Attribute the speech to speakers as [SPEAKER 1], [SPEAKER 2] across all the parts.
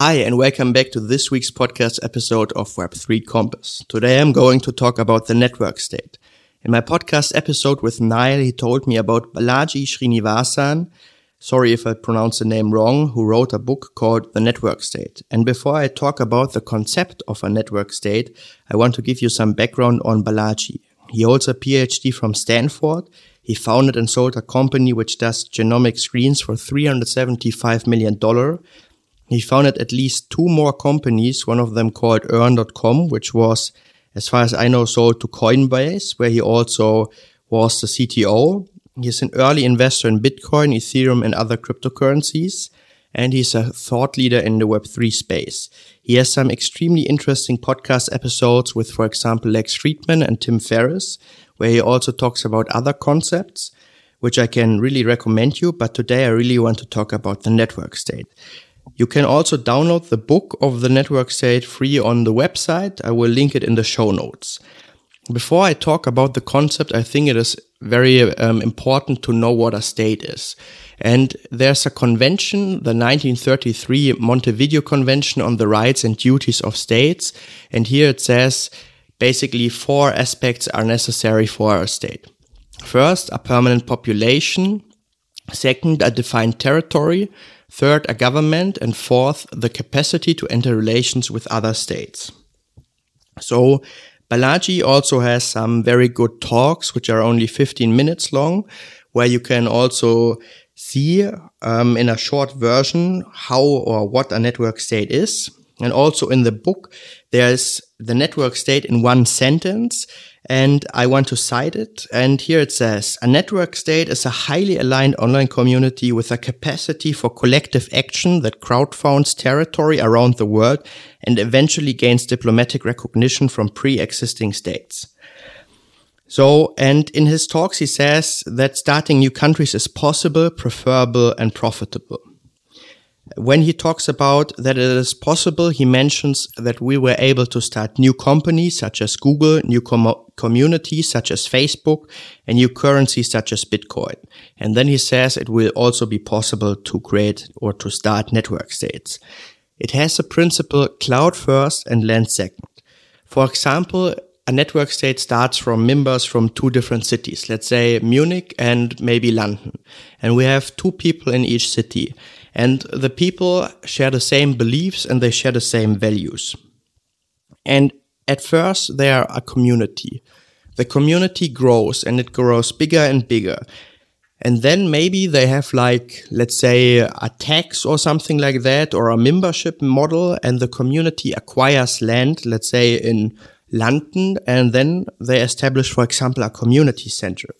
[SPEAKER 1] Hi, and welcome back to this week's podcast episode of Web3 Compass. Today I'm going to talk about the network state. In my podcast episode with Niall, he told me about Balaji Srinivasan, sorry if I pronounce the name wrong, who wrote a book called The Network State. And before I talk about the concept of a network state, I want to give you some background on Balaji. He holds a PhD from Stanford. He founded and sold a company which does genomic screens for $375 million he founded at least two more companies, one of them called Earn.com, which was, as far as I know, sold to Coinbase, where he also was the CTO. He's an early investor in Bitcoin, Ethereum, and other cryptocurrencies. And he's a thought leader in the Web3 space. He has some extremely interesting podcast episodes with, for example, Lex Fridman and Tim Ferriss, where he also talks about other concepts, which I can really recommend you. But today I really want to talk about the network state. You can also download the book of the network state free on the website. I will link it in the show notes. Before I talk about the concept, I think it is very um, important to know what a state is. And there's a convention, the 1933 Montevideo Convention on the Rights and Duties of States. And here it says basically four aspects are necessary for a state. First, a permanent population. Second, a defined territory. Third, a government. And fourth, the capacity to enter relations with other states. So Balaji also has some very good talks, which are only 15 minutes long, where you can also see um, in a short version how or what a network state is. And also in the book, there's the network state in one sentence and I want to cite it. And here it says, a network state is a highly aligned online community with a capacity for collective action that crowdfunds territory around the world and eventually gains diplomatic recognition from pre-existing states. So, and in his talks, he says that starting new countries is possible, preferable, and profitable. When he talks about that it is possible, he mentions that we were able to start new companies such as Google, new com communities such as Facebook, and new currencies such as Bitcoin. And then he says it will also be possible to create or to start network states. It has the principle cloud first and land second. For example, a network state starts from members from two different cities, let's say Munich and maybe London. And we have two people in each city. And the people share the same beliefs and they share the same values. And at first, they are a community. The community grows and it grows bigger and bigger. And then maybe they have like, let's say a tax or something like that or a membership model and the community acquires land, let's say in London, and then they establish, for example, a community center.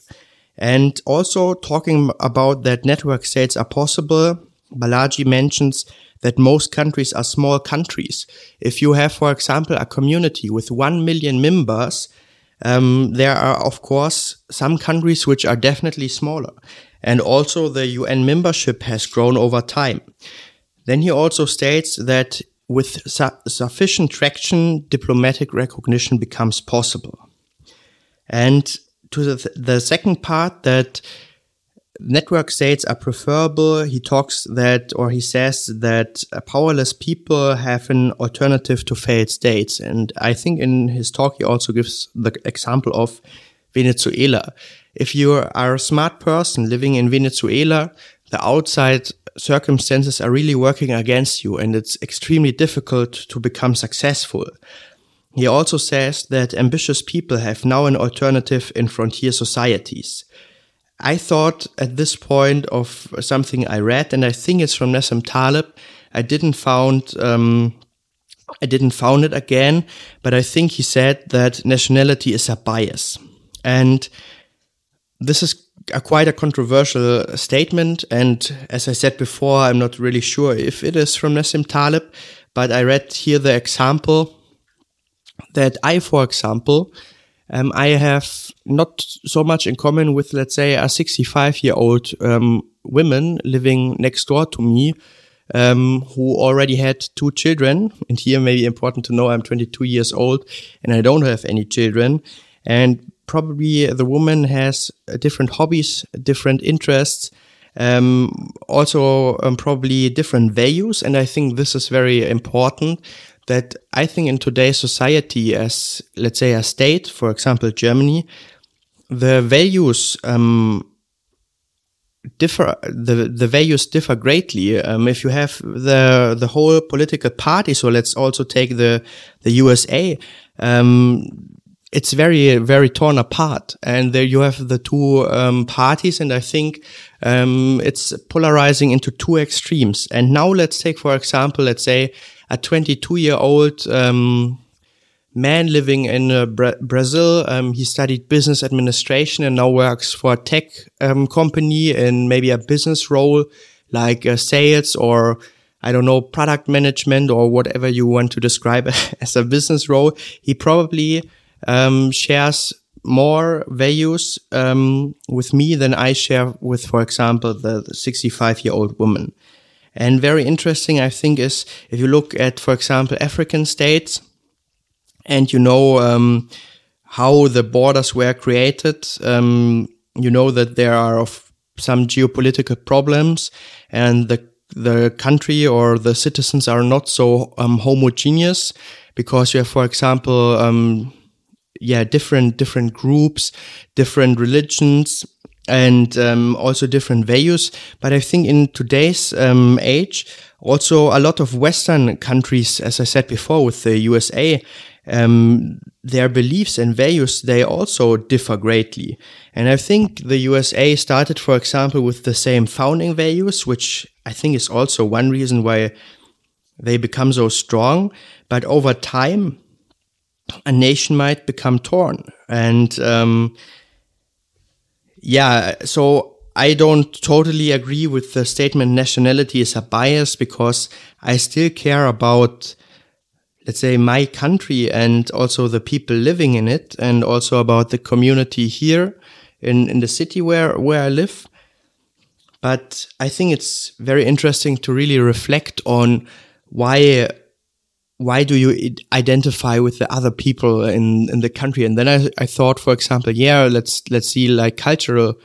[SPEAKER 1] And also talking about that network states are possible Balaji mentions that most countries are small countries. If you have, for example, a community with 1 million members, um, there are, of course, some countries which are definitely smaller. And also the UN membership has grown over time. Then he also states that with su sufficient traction, diplomatic recognition becomes possible. And to the, th the second part that network states are preferable. He talks that, or he says that uh, powerless people have an alternative to failed states. And I think in his talk, he also gives the example of Venezuela. If you are a smart person living in Venezuela, the outside circumstances are really working against you and it's extremely difficult to become successful. He also says that ambitious people have now an alternative in frontier societies. I thought at this point of something I read, and I think it's from Nassim Taleb. I didn't found um, I didn't found it again, but I think he said that nationality is a bias, and this is a quite a controversial statement. And as I said before, I'm not really sure if it is from Nassim Taleb, but I read here the example that I, for example, um, I have not so much in common with, let's say, a 65 year old um, woman living next door to me um, who already had two children. And here, maybe important to know, I'm 22 years old and I don't have any children. And probably the woman has different hobbies, different interests. um, also um, probably different values. And I think this is very important that I think in today's society, as let's say a state, for example, Germany, the values um, differ. The the values differ greatly. Um, if you have the the whole political party, so let's also take the the USA. Um, it's very very torn apart, and there you have the two um, parties, and I think um, it's polarizing into two extremes. And now let's take, for example, let's say a 22 year old um, man living in uh, Bra Brazil. Um, he studied business administration and now works for a tech um, company in maybe a business role like uh, sales or I don't know, product management or whatever you want to describe as a business role. He probably um, shares more values um, with me than I share with, for example, the 65 year old woman. And very interesting, I think, is if you look at, for example, African states and you know um, how the borders were created, um, you know that there are some geopolitical problems and the the country or the citizens are not so um, homogeneous because you have, for example, um, yeah, different different groups, different religions, and um, also different values. But I think in today's um, age, also a lot of Western countries, as I said before, with the USA, um, their beliefs and values they also differ greatly. And I think the USA started, for example, with the same founding values, which I think is also one reason why they become so strong. But over time, a nation might become torn and um, yeah, so I don't totally agree with the statement nationality is a bias because I still care about, let's say, my country and also the people living in it and also about the community here in, in the city where, where I live. But I think it's very interesting to really reflect on why why do you identify with the other people in, in the country? And then I, I thought, for example, yeah, let's, let's see like cultural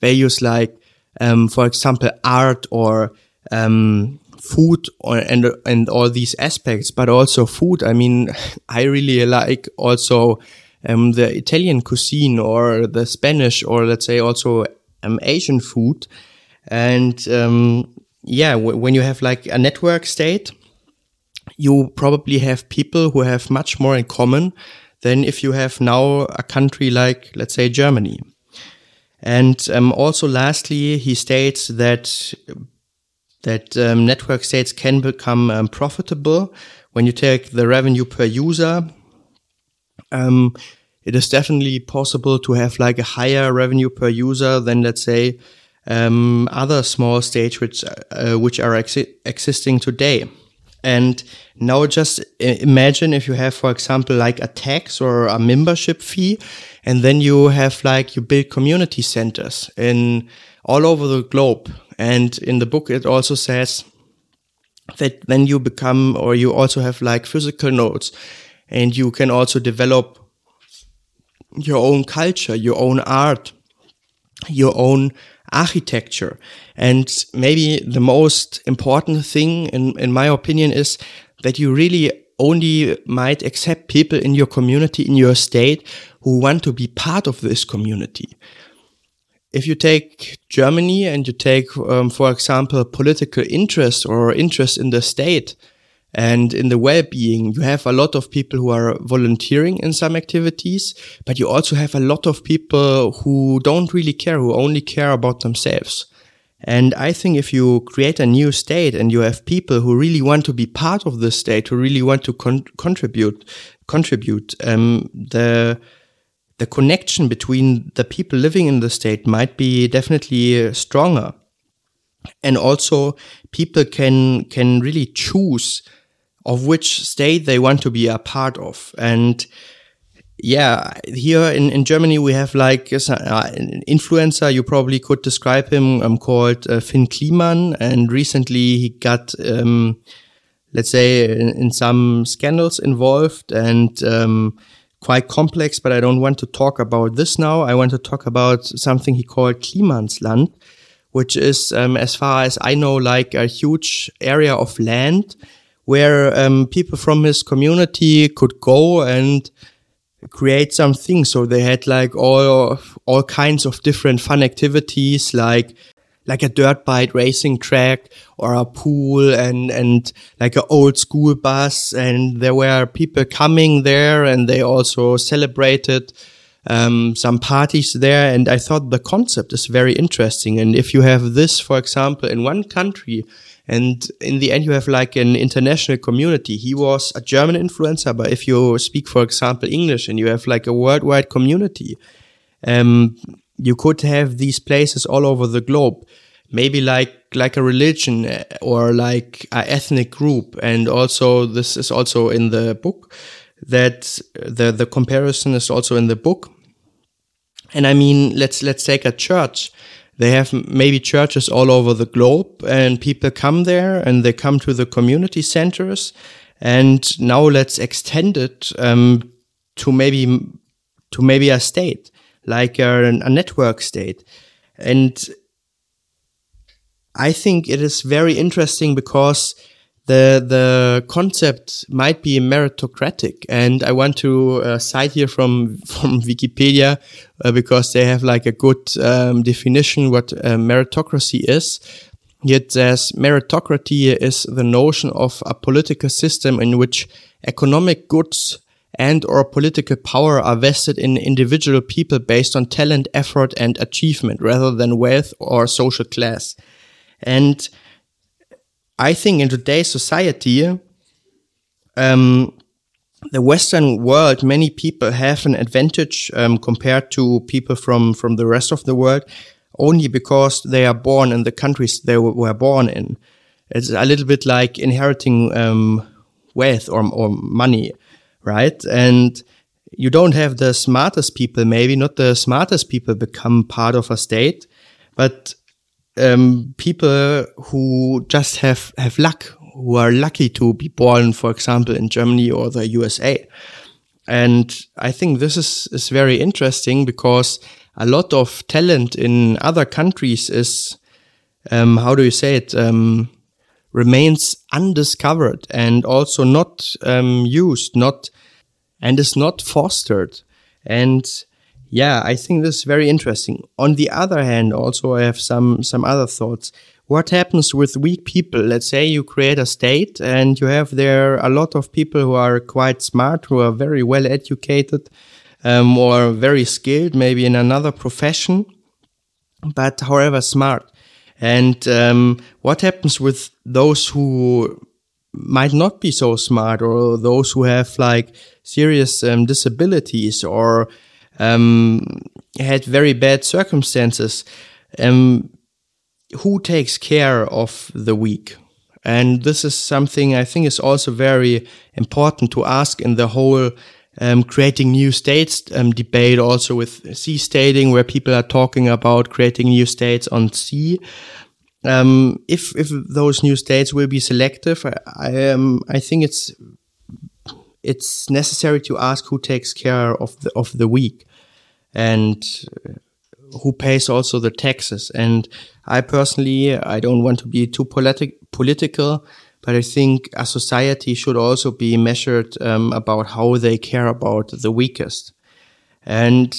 [SPEAKER 1] values like, um, for example, art or, um, food or, and, and all these aspects, but also food. I mean, I really like also, um, the Italian cuisine or the Spanish or let's say also, um, Asian food. And, um, yeah, when you have like a network state, you probably have people who have much more in common than if you have now a country like, let's say, Germany. And um, also, lastly, he states that that um, network states can become um, profitable when you take the revenue per user. Um, it is definitely possible to have like a higher revenue per user than, let's say, um, other small states which uh, which are exi existing today. And now just imagine if you have, for example, like a tax or a membership fee, and then you have like, you build community centers in all over the globe. And in the book, it also says that then you become, or you also have like physical nodes and you can also develop your own culture, your own art, your own architecture. And maybe the most important thing, in, in my opinion, is that you really only might accept people in your community, in your state, who want to be part of this community. If you take Germany and you take, um, for example, political interest or interest in the state, and in the well-being, you have a lot of people who are volunteering in some activities, but you also have a lot of people who don't really care, who only care about themselves. And I think if you create a new state and you have people who really want to be part of the state, who really want to con contribute, contribute, um, the the connection between the people living in the state might be definitely stronger. And also, people can can really choose of which state they want to be a part of. And yeah, here in, in Germany, we have like uh, an influencer. You probably could describe him um, called uh, Fynn Kliemann. And recently he got, um, let's say, in, in, some scandals involved and um, quite complex, but I don't want to talk about this now. I want to talk about something he called Kliemannsland, which is, um, as far as I know, like a huge area of land where um, people from his community could go and create something. So they had like all all kinds of different fun activities, like like a dirt bike racing track or a pool and and like an old school bus. And there were people coming there, and they also celebrated um, some parties there. And I thought the concept is very interesting. And if you have this, for example, in one country, and in the end, you have like an international community. He was a German influencer, but if you speak, for example, English and you have like a worldwide community, um, you could have these places all over the globe. Maybe like like a religion uh, or like an ethnic group, and also this is also in the book that the the comparison is also in the book. And I mean, let's let's take a church they have maybe churches all over the globe and people come there and they come to the community centers. And now let's extend it um, to maybe to maybe a state, like a, a network state. And I think it is very interesting because the the concept might be meritocratic, and I want to uh, cite here from from Wikipedia uh, because they have like a good um, definition what uh, meritocracy is. It says meritocracy is the notion of a political system in which economic goods and or political power are vested in individual people based on talent, effort, and achievement rather than wealth or social class. And I think in today's society, um, the Western world, many people have an advantage um, compared to people from from the rest of the world, only because they are born in the countries they were born in. It's a little bit like inheriting um, wealth or, or money, right? And you don't have the smartest people, maybe not the smartest people become part of a state, but um, people who just have have luck, who are lucky to be born, for example, in Germany or the USA. And I think this is is very interesting because a lot of talent in other countries is um, how do you say it um, remains undiscovered and also not um, used, not and is not fostered. And yeah, I think this is very interesting. On the other hand, also I have some some other thoughts. What happens with weak people? Let's say you create a state and you have there a lot of people who are quite smart, who are very well educated, um, or very skilled, maybe in another profession, but however smart. And um, what happens with those who might not be so smart, or those who have like serious um, disabilities, or um, had very bad circumstances. Um, who takes care of the weak? And this is something I think is also very important to ask in the whole um, creating new states um, debate, also with seasteading, where people are talking about creating new states on sea. Um, if if those new states will be selective, I I, um, I think it's it's necessary to ask who takes care of the of the weak and who pays also the taxes. And I personally, I don't want to be too politi- political, but I think a society should also be measured um, about how they care about the weakest. And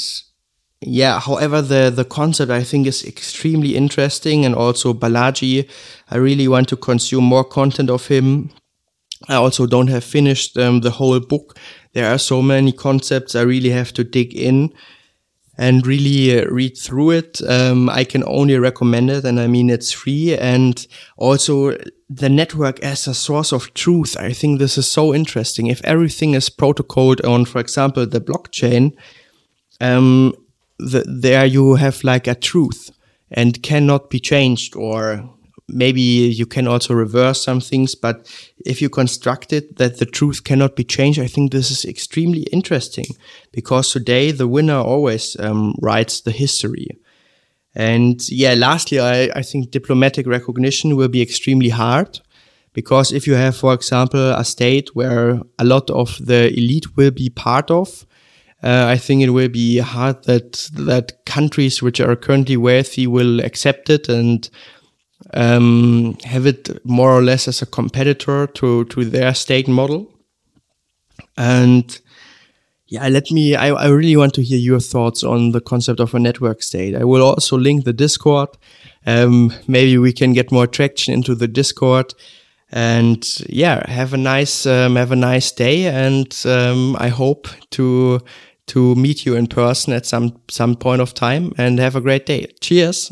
[SPEAKER 1] yeah, however, the, the concept I think is extremely interesting. And also Balaji, I really want to consume more content of him. I also don't have finished um, the whole book. There are so many concepts I really have to dig in and really uh, read through it. Um, I can only recommend it. And I mean, it's free. And also the network as a source of truth. I think this is so interesting. If everything is protocoled on, for example, the blockchain, um, the, there you have like a truth and cannot be changed or maybe you can also reverse some things, but if you construct it that the truth cannot be changed, I think this is extremely interesting because today the winner always um, writes the history. And yeah, lastly, I, I think diplomatic recognition will be extremely hard because if you have, for example, a state where a lot of the elite will be part of, uh, I think it will be hard that that countries which are currently wealthy will accept it and um, have it more or less as a competitor to to their state model. And yeah, let me. I, I really want to hear your thoughts on the concept of a network state. I will also link the Discord. Um, maybe we can get more traction into the Discord. And yeah, have a nice um, have a nice day, and um, I hope to to meet you in person at some some point of time. And have a great day. Cheers.